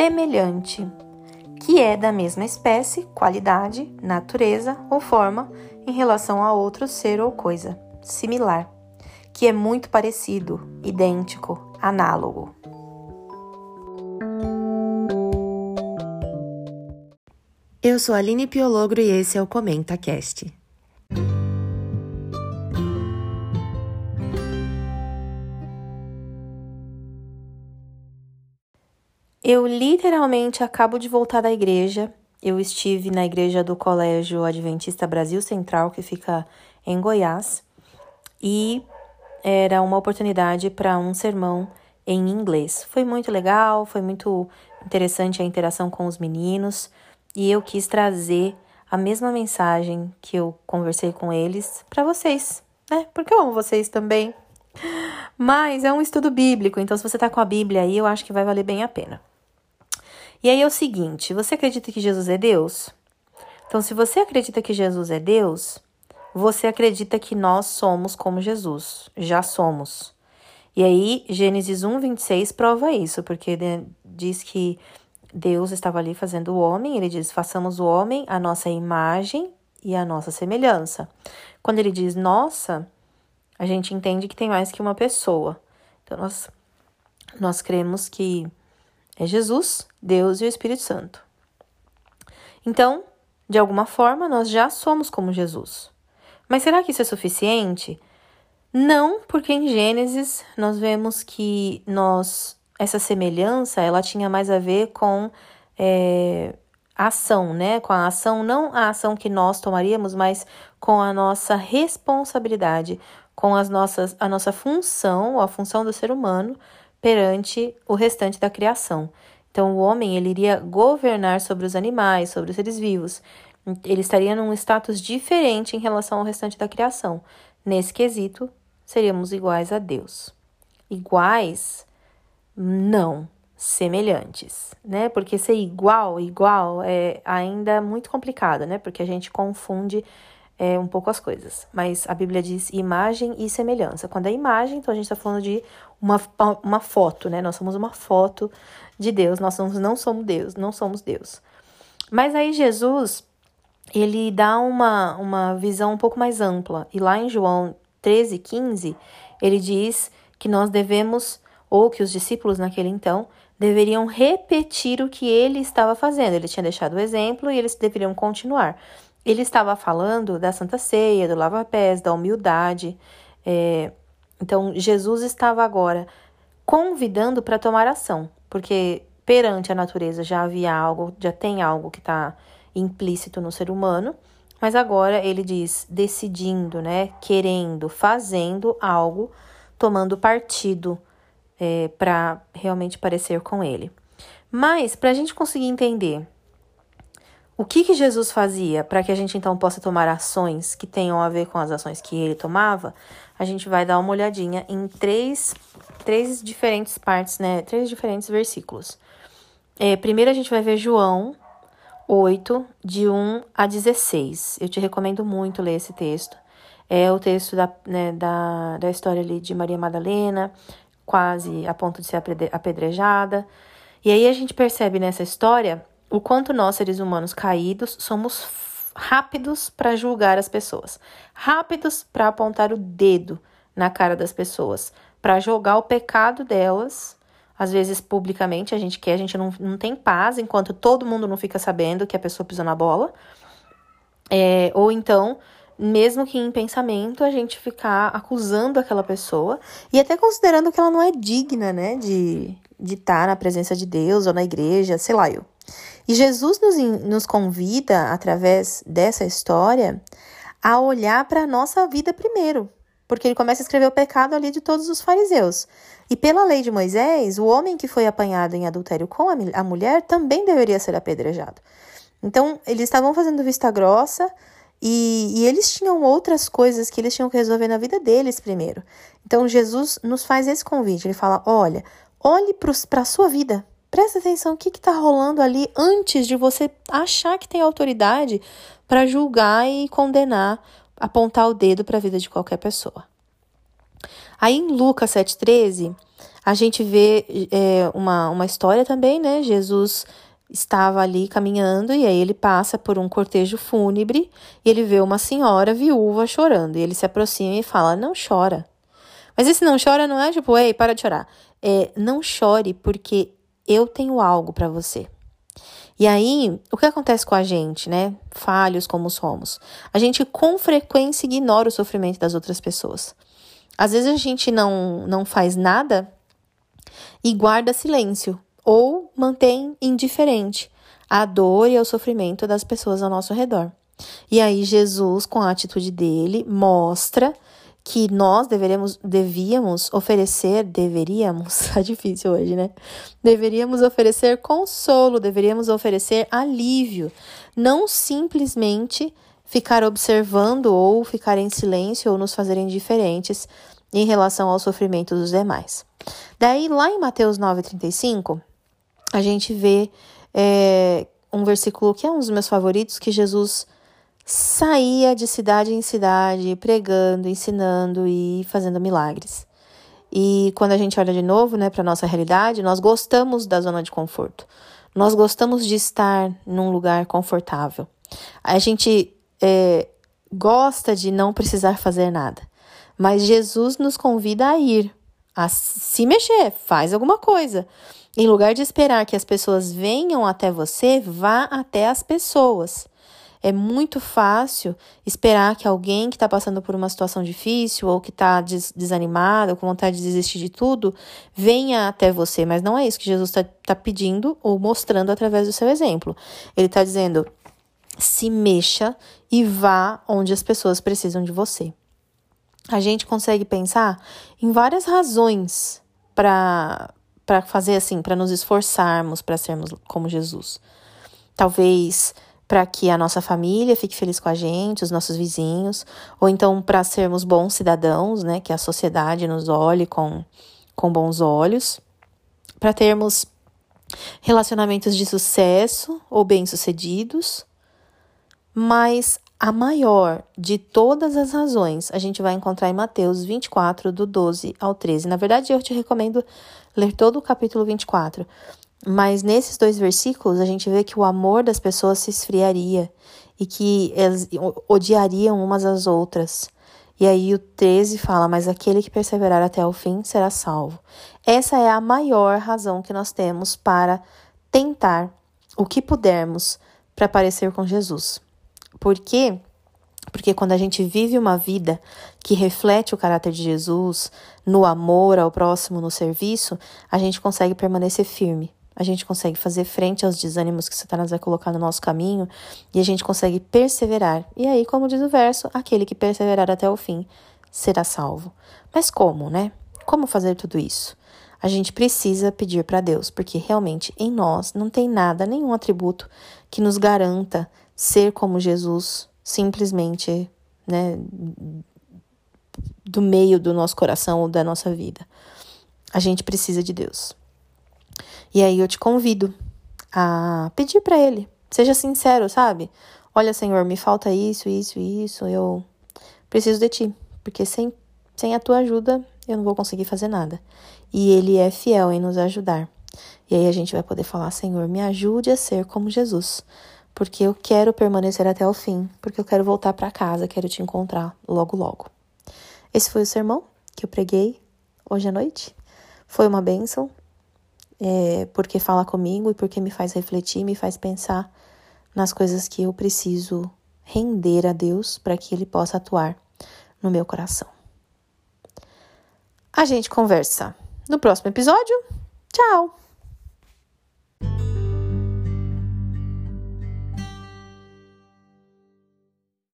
semelhante, que é da mesma espécie, qualidade, natureza ou forma em relação a outro ser ou coisa, similar, que é muito parecido, idêntico, análogo. Eu sou a Aline Piologro e esse é o Comenta Cast. Eu literalmente acabo de voltar da igreja. Eu estive na igreja do Colégio Adventista Brasil Central, que fica em Goiás, e era uma oportunidade para um sermão em inglês. Foi muito legal, foi muito interessante a interação com os meninos, e eu quis trazer a mesma mensagem que eu conversei com eles para vocês, né? Porque eu amo vocês também. Mas é um estudo bíblico, então se você tá com a Bíblia aí, eu acho que vai valer bem a pena. E aí é o seguinte: você acredita que Jesus é Deus? Então, se você acredita que Jesus é Deus, você acredita que nós somos como Jesus, já somos. E aí, Gênesis 1, 26 prova isso, porque diz que Deus estava ali fazendo o homem, ele diz: façamos o homem a nossa imagem e a nossa semelhança. Quando ele diz nossa, a gente entende que tem mais que uma pessoa. Então, nós, nós cremos que é Jesus, Deus e o Espírito Santo. Então, de alguma forma, nós já somos como Jesus. Mas será que isso é suficiente? Não, porque em Gênesis nós vemos que nós essa semelhança ela tinha mais a ver com é, ação, né? Com a ação, não a ação que nós tomaríamos, mas com a nossa responsabilidade, com as nossas, a nossa função, a função do ser humano perante o restante da criação. Então, o homem ele iria governar sobre os animais, sobre os seres vivos. Ele estaria num status diferente em relação ao restante da criação. Nesse quesito, seríamos iguais a Deus. Iguais? Não, semelhantes, né? Porque ser igual, igual é ainda muito complicado, né? Porque a gente confunde é, um pouco as coisas. Mas a Bíblia diz imagem e semelhança. Quando é imagem, então a gente está falando de uma, uma foto, né? Nós somos uma foto de Deus, nós somos, não somos Deus, não somos Deus. Mas aí Jesus, ele dá uma, uma visão um pouco mais ampla. E lá em João 13, 15, ele diz que nós devemos, ou que os discípulos naquele então, deveriam repetir o que ele estava fazendo. Ele tinha deixado o exemplo e eles deveriam continuar. Ele estava falando da Santa Ceia, do lava-pés, da humildade. É, então, Jesus estava agora convidando para tomar ação, porque perante a natureza já havia algo, já tem algo que está implícito no ser humano, mas agora ele diz decidindo, né, querendo, fazendo algo, tomando partido é, para realmente parecer com ele. Mas para a gente conseguir entender o que, que Jesus fazia para que a gente então possa tomar ações que tenham a ver com as ações que ele tomava? A gente vai dar uma olhadinha em três, três diferentes partes, né? Três diferentes versículos. É, primeiro a gente vai ver João 8, de 1 a 16. Eu te recomendo muito ler esse texto. É o texto da, né, da, da história ali de Maria Madalena, quase a ponto de ser apedrejada. E aí a gente percebe nessa história o quanto nós, seres humanos caídos, somos rápidos para julgar as pessoas, rápidos para apontar o dedo na cara das pessoas, para jogar o pecado delas, às vezes publicamente, a gente quer, a gente não, não tem paz enquanto todo mundo não fica sabendo que a pessoa pisou na bola. É, ou então, mesmo que em pensamento, a gente ficar acusando aquela pessoa e até considerando que ela não é digna, né, de estar de tá na presença de Deus ou na igreja, sei lá eu. E Jesus nos, nos convida, através dessa história, a olhar para a nossa vida primeiro, porque ele começa a escrever o pecado ali de todos os fariseus. E pela lei de Moisés, o homem que foi apanhado em adultério com a, mulher também deveria ser apedrejado. Então, eles estavam fazendo vista grossa e, e, eles tinham outras coisas que eles tinham que resolver na vida deles primeiro. Então, Jesus nos faz esse convite. Ele fala: olha, olhe para a sua vida, Presta atenção o que está rolando ali antes de você achar que tem autoridade para julgar e condenar, apontar o dedo para a vida de qualquer pessoa. Aí em Lucas 7,13, A gente vê é, uma, uma história também, né? Jesus estava ali caminhando e aí ele passa por um cortejo fúnebre e ele vê uma senhora viúva chorando. E ele se aproxima e fala: Não chora. Mas esse não chora não é tipo, ei, para de chorar. É, não chore porque eu tenho algo para você. E aí, o que acontece com a gente, né? Falhos como somos. A gente com frequência ignora o sofrimento das outras pessoas. Às vezes a gente não, não faz nada e guarda silêncio ou mantém indiferente à dor e ao sofrimento das pessoas ao nosso redor. E aí Jesus, com a atitude dele, mostra que nós deveríamos, devíamos oferecer, deveríamos, tá difícil hoje, né? Deveríamos oferecer consolo, deveríamos oferecer alívio, não simplesmente ficar observando ou ficar em silêncio ou nos fazer indiferentes em relação ao sofrimento dos demais. Daí, lá em Mateus 9,35, a gente vê é, um versículo que é um dos meus favoritos, que Jesus saía de cidade em cidade, pregando, ensinando e fazendo milagres. E quando a gente olha de novo, né, para nossa realidade, nós gostamos da zona de conforto. Nós gostamos de estar num lugar confortável. A gente é, gosta de não precisar fazer nada. Mas Jesus nos convida a ir, a se mexer, faz alguma coisa. Em lugar de esperar que as pessoas venham até você, vá até as pessoas. É muito fácil esperar que alguém que está passando por uma situação difícil ou que está des desanimado, com vontade de desistir de tudo, venha até você. Mas não é isso que Jesus está tá pedindo ou mostrando através do seu exemplo. Ele está dizendo: se mexa e vá onde as pessoas precisam de você. A gente consegue pensar em várias razões para para fazer assim, para nos esforçarmos para sermos como Jesus. Talvez para que a nossa família fique feliz com a gente, os nossos vizinhos, ou então para sermos bons cidadãos, né, que a sociedade nos olhe com, com bons olhos, para termos relacionamentos de sucesso ou bem-sucedidos, mas a maior de todas as razões a gente vai encontrar em Mateus 24, do 12 ao 13. Na verdade, eu te recomendo ler todo o capítulo 24, mas nesses dois versículos a gente vê que o amor das pessoas se esfriaria e que elas odiariam umas às outras. E aí o 13 fala: Mas aquele que perseverar até o fim será salvo. Essa é a maior razão que nós temos para tentar o que pudermos para parecer com Jesus. Por quê? Porque quando a gente vive uma vida que reflete o caráter de Jesus, no amor ao próximo, no serviço, a gente consegue permanecer firme a gente consegue fazer frente aos desânimos que Satanás vai colocar no nosso caminho e a gente consegue perseverar. E aí, como diz o verso, aquele que perseverar até o fim será salvo. Mas como, né? Como fazer tudo isso? A gente precisa pedir para Deus, porque realmente em nós não tem nada, nenhum atributo que nos garanta ser como Jesus, simplesmente, né, do meio do nosso coração ou da nossa vida. A gente precisa de Deus. E aí eu te convido a pedir para ele. Seja sincero, sabe? Olha, Senhor, me falta isso, isso, isso. Eu preciso de ti, porque sem, sem a tua ajuda eu não vou conseguir fazer nada. E ele é fiel em nos ajudar. E aí a gente vai poder falar: Senhor, me ajude a ser como Jesus, porque eu quero permanecer até o fim, porque eu quero voltar para casa, quero te encontrar logo, logo. Esse foi o sermão que eu preguei hoje à noite. Foi uma bênção é, porque fala comigo e porque me faz refletir, me faz pensar nas coisas que eu preciso render a Deus para que Ele possa atuar no meu coração. A gente conversa no próximo episódio. Tchau!